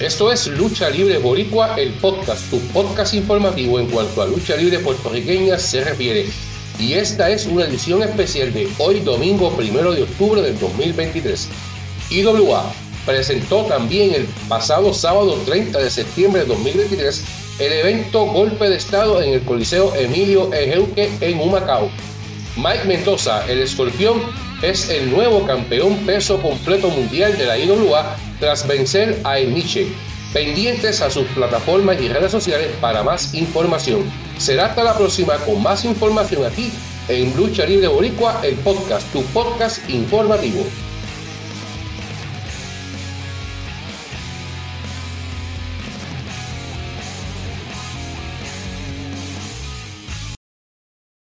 Esto es Lucha Libre Boricua, el podcast, tu podcast informativo en cuanto a lucha libre puertorriqueña se refiere. Y esta es una edición especial de hoy domingo primero de octubre del 2023. IWA presentó también el pasado sábado 30 de septiembre de 2023 el evento Golpe de Estado en el Coliseo Emilio Ejeuque en Humacao. Mike Mendoza, el escorpión, es el nuevo campeón peso completo mundial de la IWA tras vencer a Emiche. Pendientes a sus plataformas y redes sociales para más información. Será hasta la próxima con más información aquí en Lucha Libre Boricua, el podcast, tu podcast informativo.